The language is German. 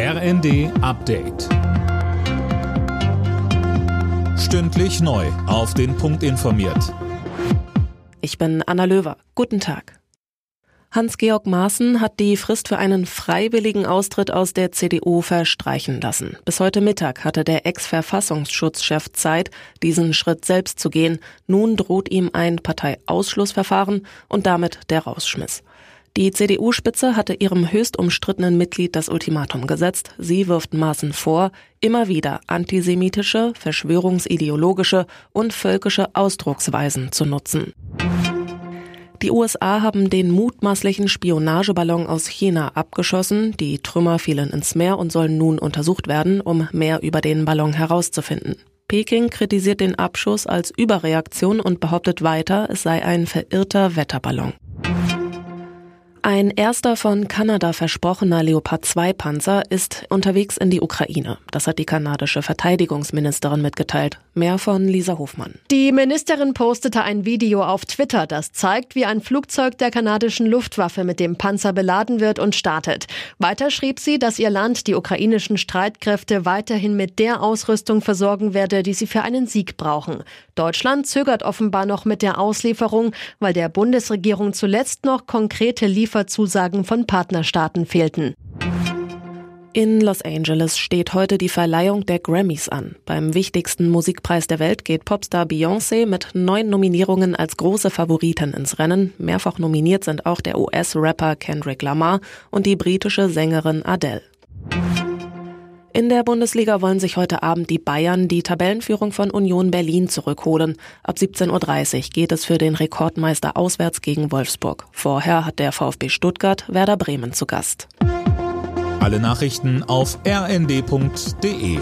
RND Update. Stündlich neu. Auf den Punkt informiert. Ich bin Anna Löwer. Guten Tag. Hans-Georg Maaßen hat die Frist für einen freiwilligen Austritt aus der CDU verstreichen lassen. Bis heute Mittag hatte der Ex-Verfassungsschutzchef Zeit, diesen Schritt selbst zu gehen. Nun droht ihm ein Parteiausschlussverfahren und damit der Rausschmiss. Die CDU-Spitze hatte ihrem höchst umstrittenen Mitglied das Ultimatum gesetzt. Sie wirft Maaßen vor, immer wieder antisemitische, verschwörungsideologische und völkische Ausdrucksweisen zu nutzen. Die USA haben den mutmaßlichen Spionageballon aus China abgeschossen. Die Trümmer fielen ins Meer und sollen nun untersucht werden, um mehr über den Ballon herauszufinden. Peking kritisiert den Abschuss als Überreaktion und behauptet weiter, es sei ein verirrter Wetterballon. Ein erster von Kanada versprochener Leopard 2 Panzer ist unterwegs in die Ukraine. Das hat die kanadische Verteidigungsministerin mitgeteilt. Mehr von Lisa Hofmann. Die Ministerin postete ein Video auf Twitter, das zeigt, wie ein Flugzeug der kanadischen Luftwaffe mit dem Panzer beladen wird und startet. Weiter schrieb sie, dass ihr Land die ukrainischen Streitkräfte weiterhin mit der Ausrüstung versorgen werde, die sie für einen Sieg brauchen. Deutschland zögert offenbar noch mit der Auslieferung, weil der Bundesregierung zuletzt noch konkrete Lieferungen Lieferzusagen von Partnerstaaten fehlten. In Los Angeles steht heute die Verleihung der Grammys an. Beim wichtigsten Musikpreis der Welt geht Popstar Beyoncé mit neun Nominierungen als große Favoritin ins Rennen. Mehrfach nominiert sind auch der US-Rapper Kendrick Lamar und die britische Sängerin Adele. In der Bundesliga wollen sich heute Abend die Bayern die Tabellenführung von Union Berlin zurückholen. Ab 17.30 Uhr geht es für den Rekordmeister auswärts gegen Wolfsburg. Vorher hat der VfB Stuttgart Werder Bremen zu Gast. Alle Nachrichten auf rnd.de